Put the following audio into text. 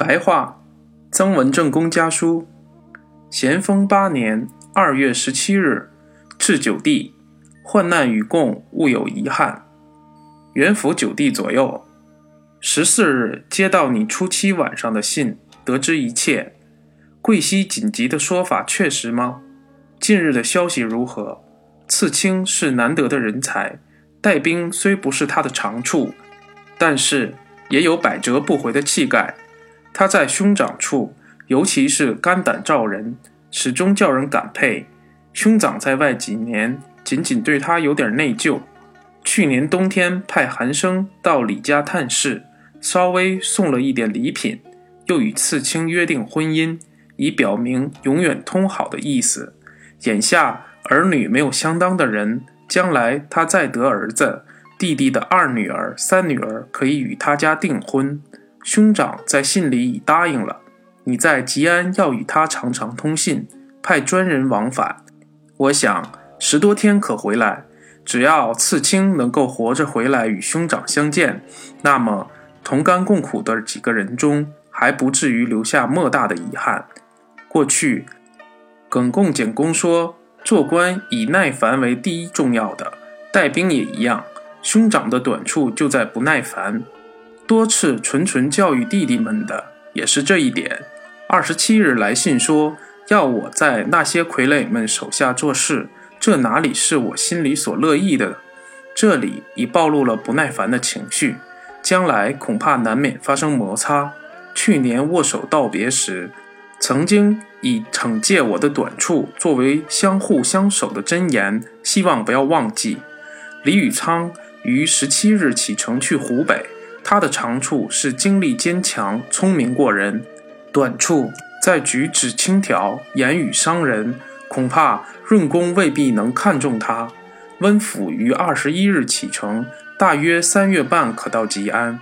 白话，曾文正公家书，咸丰八年二月十七日，至九弟，患难与共，勿有遗憾。元符九弟左右。十四日接到你初七晚上的信，得知一切。贵溪紧急的说法确实吗？近日的消息如何？刺青是难得的人才，带兵虽不是他的长处，但是也有百折不回的气概。他在兄长处，尤其是肝胆照人，始终叫人感佩。兄长在外几年，仅仅对他有点内疚。去年冬天派韩生到李家探视，稍微送了一点礼品，又与次卿约定婚姻，以表明永远通好的意思。眼下儿女没有相当的人，将来他再得儿子，弟弟的二女儿、三女儿可以与他家订婚。兄长在信里已答应了，你在吉安要与他常常通信，派专人往返。我想十多天可回来。只要刺青能够活着回来与兄长相见，那么同甘共苦的几个人中，还不至于留下莫大的遗憾。过去，耿贡简公说，做官以耐烦为第一重要的，带兵也一样。兄长的短处就在不耐烦。多次纯纯教育弟弟们的也是这一点。二十七日来信说要我在那些傀儡们手下做事，这哪里是我心里所乐意的？这里已暴露了不耐烦的情绪，将来恐怕难免发生摩擦。去年握手道别时，曾经以惩戒我的短处作为相互相守的箴言，希望不要忘记。李宇昌于十七日启程去湖北。他的长处是精力坚强、聪明过人，短处在举止轻佻、言语伤人，恐怕润公未必能看中他。温府于二十一日启程，大约三月半可到吉安。